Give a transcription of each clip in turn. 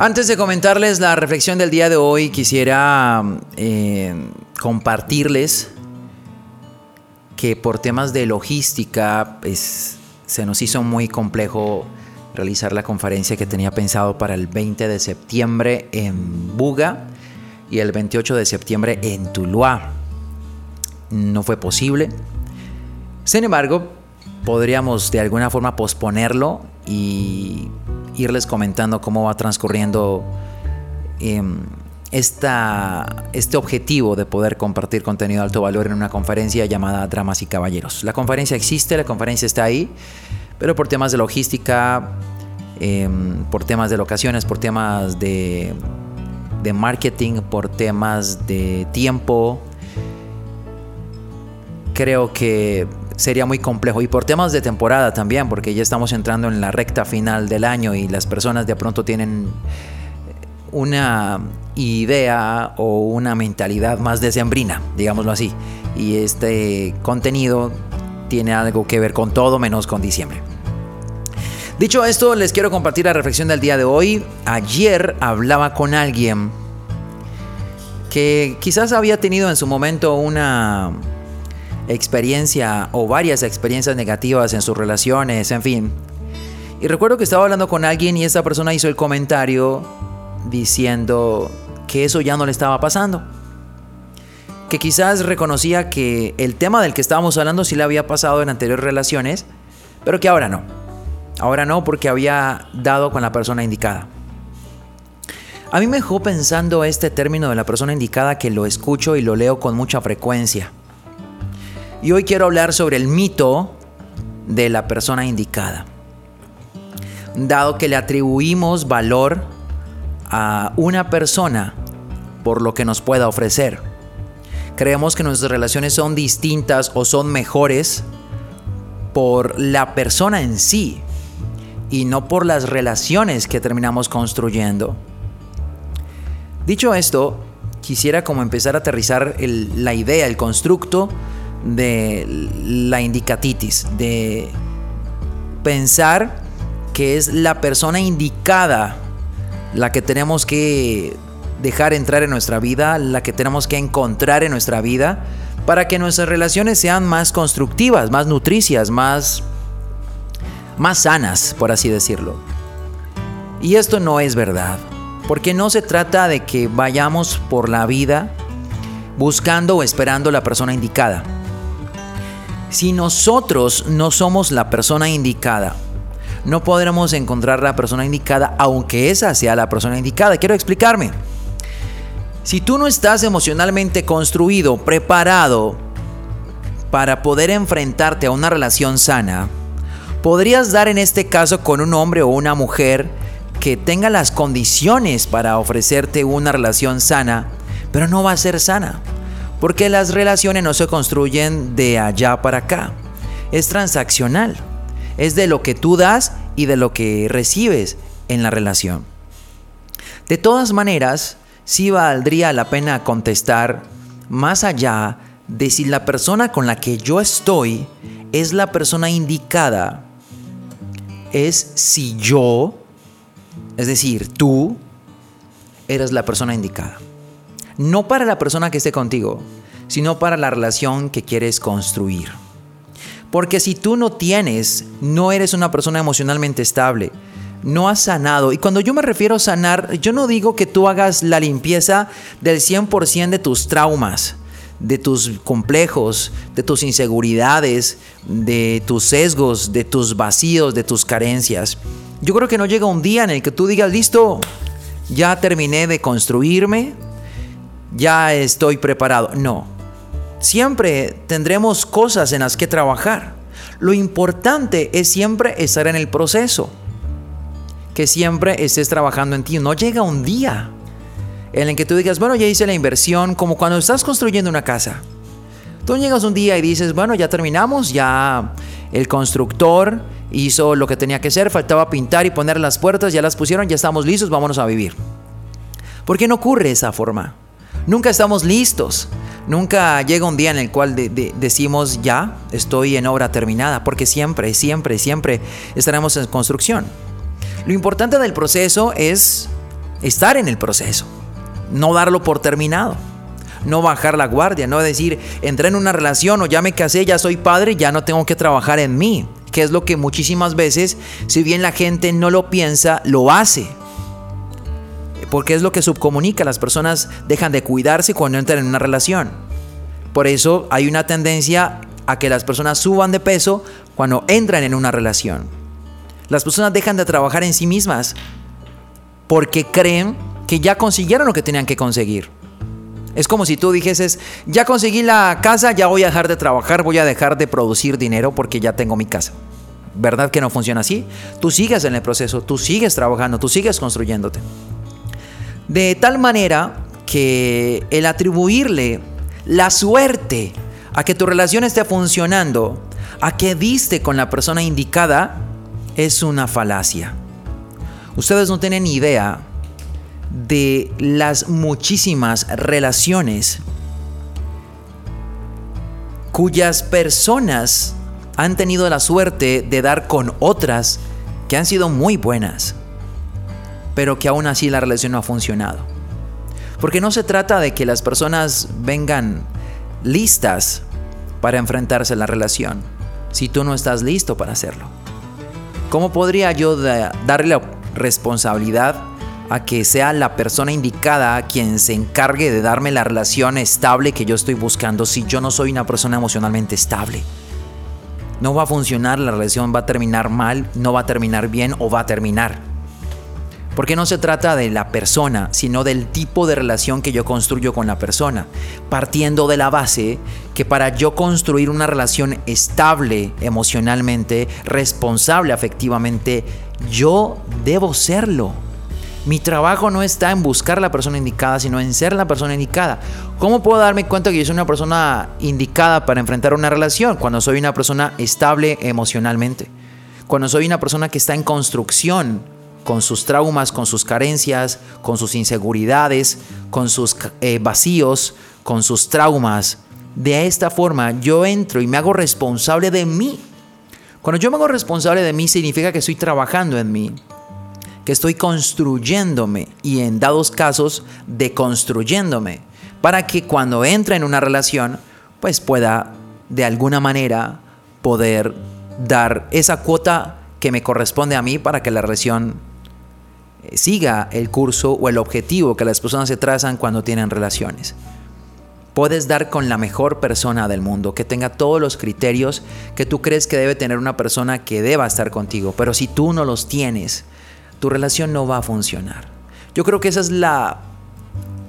Antes de comentarles la reflexión del día de hoy, quisiera eh, compartirles que por temas de logística pues, se nos hizo muy complejo realizar la conferencia que tenía pensado para el 20 de septiembre en Buga y el 28 de septiembre en Tuluá. No fue posible. Sin embargo, podríamos de alguna forma posponerlo y irles comentando cómo va transcurriendo em, este objetivo de poder compartir contenido de alto valor en una conferencia llamada Dramas y Caballeros. La conferencia existe, la conferencia está ahí, pero por temas de logística, em, por temas de locaciones, por temas de, de marketing, por temas de tiempo, creo que sería muy complejo. Y por temas de temporada también, porque ya estamos entrando en la recta final del año y las personas de pronto tienen una idea o una mentalidad más decembrina, digámoslo así. Y este contenido tiene algo que ver con todo menos con diciembre. Dicho esto, les quiero compartir la reflexión del día de hoy. Ayer hablaba con alguien que quizás había tenido en su momento una experiencia o varias experiencias negativas en sus relaciones, en fin. Y recuerdo que estaba hablando con alguien y esa persona hizo el comentario diciendo que eso ya no le estaba pasando. Que quizás reconocía que el tema del que estábamos hablando sí le había pasado en anteriores relaciones, pero que ahora no. Ahora no porque había dado con la persona indicada. A mí me dejó pensando este término de la persona indicada que lo escucho y lo leo con mucha frecuencia. Y hoy quiero hablar sobre el mito de la persona indicada. Dado que le atribuimos valor a una persona por lo que nos pueda ofrecer. Creemos que nuestras relaciones son distintas o son mejores por la persona en sí y no por las relaciones que terminamos construyendo. Dicho esto, quisiera como empezar a aterrizar la idea, el constructo de la indicatitis, de pensar que es la persona indicada la que tenemos que dejar entrar en nuestra vida, la que tenemos que encontrar en nuestra vida, para que nuestras relaciones sean más constructivas, más nutricias, más, más sanas, por así decirlo. Y esto no es verdad, porque no se trata de que vayamos por la vida buscando o esperando la persona indicada. Si nosotros no somos la persona indicada, no podremos encontrar la persona indicada aunque esa sea la persona indicada. Quiero explicarme. Si tú no estás emocionalmente construido, preparado para poder enfrentarte a una relación sana, podrías dar en este caso con un hombre o una mujer que tenga las condiciones para ofrecerte una relación sana, pero no va a ser sana. Porque las relaciones no se construyen de allá para acá. Es transaccional. Es de lo que tú das y de lo que recibes en la relación. De todas maneras, sí valdría la pena contestar más allá de si la persona con la que yo estoy es la persona indicada. Es si yo, es decir, tú, eres la persona indicada no para la persona que esté contigo, sino para la relación que quieres construir. Porque si tú no tienes, no eres una persona emocionalmente estable, no has sanado. Y cuando yo me refiero a sanar, yo no digo que tú hagas la limpieza del 100% de tus traumas, de tus complejos, de tus inseguridades, de tus sesgos, de tus vacíos, de tus carencias. Yo creo que no llega un día en el que tú digas, listo, ya terminé de construirme, ya estoy preparado. No. Siempre tendremos cosas en las que trabajar. Lo importante es siempre estar en el proceso. Que siempre estés trabajando en ti. No llega un día en el que tú digas, bueno, ya hice la inversión, como cuando estás construyendo una casa. Tú llegas un día y dices, bueno, ya terminamos, ya el constructor hizo lo que tenía que hacer, faltaba pintar y poner las puertas, ya las pusieron, ya estamos listos, vámonos a vivir. ¿Por qué no ocurre esa forma? Nunca estamos listos. Nunca llega un día en el cual decimos ya estoy en obra terminada, porque siempre, siempre, siempre estaremos en construcción. Lo importante del proceso es estar en el proceso, no darlo por terminado, no bajar la guardia, no decir entré en una relación o ya me casé, ya soy padre, ya no tengo que trabajar en mí, que es lo que muchísimas veces, si bien la gente no lo piensa, lo hace porque es lo que subcomunica. Las personas dejan de cuidarse cuando entran en una relación. Por eso hay una tendencia a que las personas suban de peso cuando entran en una relación. Las personas dejan de trabajar en sí mismas porque creen que ya consiguieron lo que tenían que conseguir. Es como si tú dijeses, ya conseguí la casa, ya voy a dejar de trabajar, voy a dejar de producir dinero porque ya tengo mi casa. ¿Verdad que no funciona así? Tú sigues en el proceso, tú sigues trabajando, tú sigues construyéndote. De tal manera que el atribuirle la suerte a que tu relación esté funcionando, a que diste con la persona indicada, es una falacia. Ustedes no tienen idea de las muchísimas relaciones cuyas personas han tenido la suerte de dar con otras que han sido muy buenas pero que aún así la relación no ha funcionado. Porque no se trata de que las personas vengan listas para enfrentarse a la relación, si tú no estás listo para hacerlo. ¿Cómo podría yo darle la responsabilidad a que sea la persona indicada quien se encargue de darme la relación estable que yo estoy buscando si yo no soy una persona emocionalmente estable? No va a funcionar, la relación va a terminar mal, no va a terminar bien o va a terminar. Porque no se trata de la persona, sino del tipo de relación que yo construyo con la persona. Partiendo de la base que para yo construir una relación estable emocionalmente, responsable afectivamente, yo debo serlo. Mi trabajo no está en buscar la persona indicada, sino en ser la persona indicada. ¿Cómo puedo darme cuenta que yo soy una persona indicada para enfrentar una relación? Cuando soy una persona estable emocionalmente. Cuando soy una persona que está en construcción con sus traumas, con sus carencias, con sus inseguridades, con sus eh, vacíos, con sus traumas. De esta forma yo entro y me hago responsable de mí. Cuando yo me hago responsable de mí significa que estoy trabajando en mí, que estoy construyéndome y en dados casos deconstruyéndome para que cuando entre en una relación pues pueda de alguna manera poder dar esa cuota que me corresponde a mí para que la relación siga el curso o el objetivo que las personas se trazan cuando tienen relaciones. Puedes dar con la mejor persona del mundo, que tenga todos los criterios que tú crees que debe tener una persona que deba estar contigo, pero si tú no los tienes, tu relación no va a funcionar. Yo creo que ese es la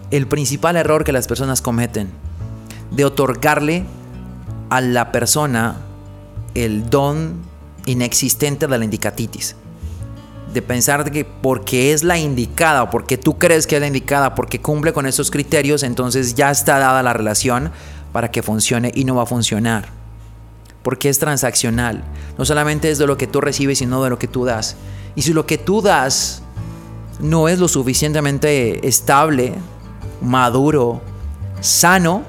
el principal error que las personas cometen, de otorgarle a la persona el don inexistente de la indicatitis de pensar que porque es la indicada porque tú crees que es la indicada, porque cumple con esos criterios, entonces ya está dada la relación para que funcione y no va a funcionar. Porque es transaccional. No solamente es de lo que tú recibes, sino de lo que tú das. Y si lo que tú das no es lo suficientemente estable, maduro, sano,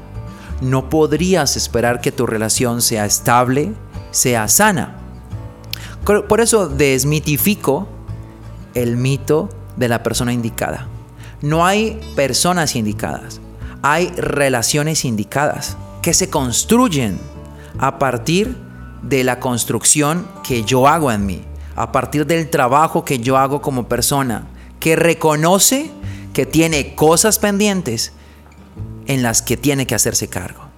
no podrías esperar que tu relación sea estable, sea sana. Por eso desmitifico el mito de la persona indicada. No hay personas indicadas, hay relaciones indicadas que se construyen a partir de la construcción que yo hago en mí, a partir del trabajo que yo hago como persona, que reconoce que tiene cosas pendientes en las que tiene que hacerse cargo.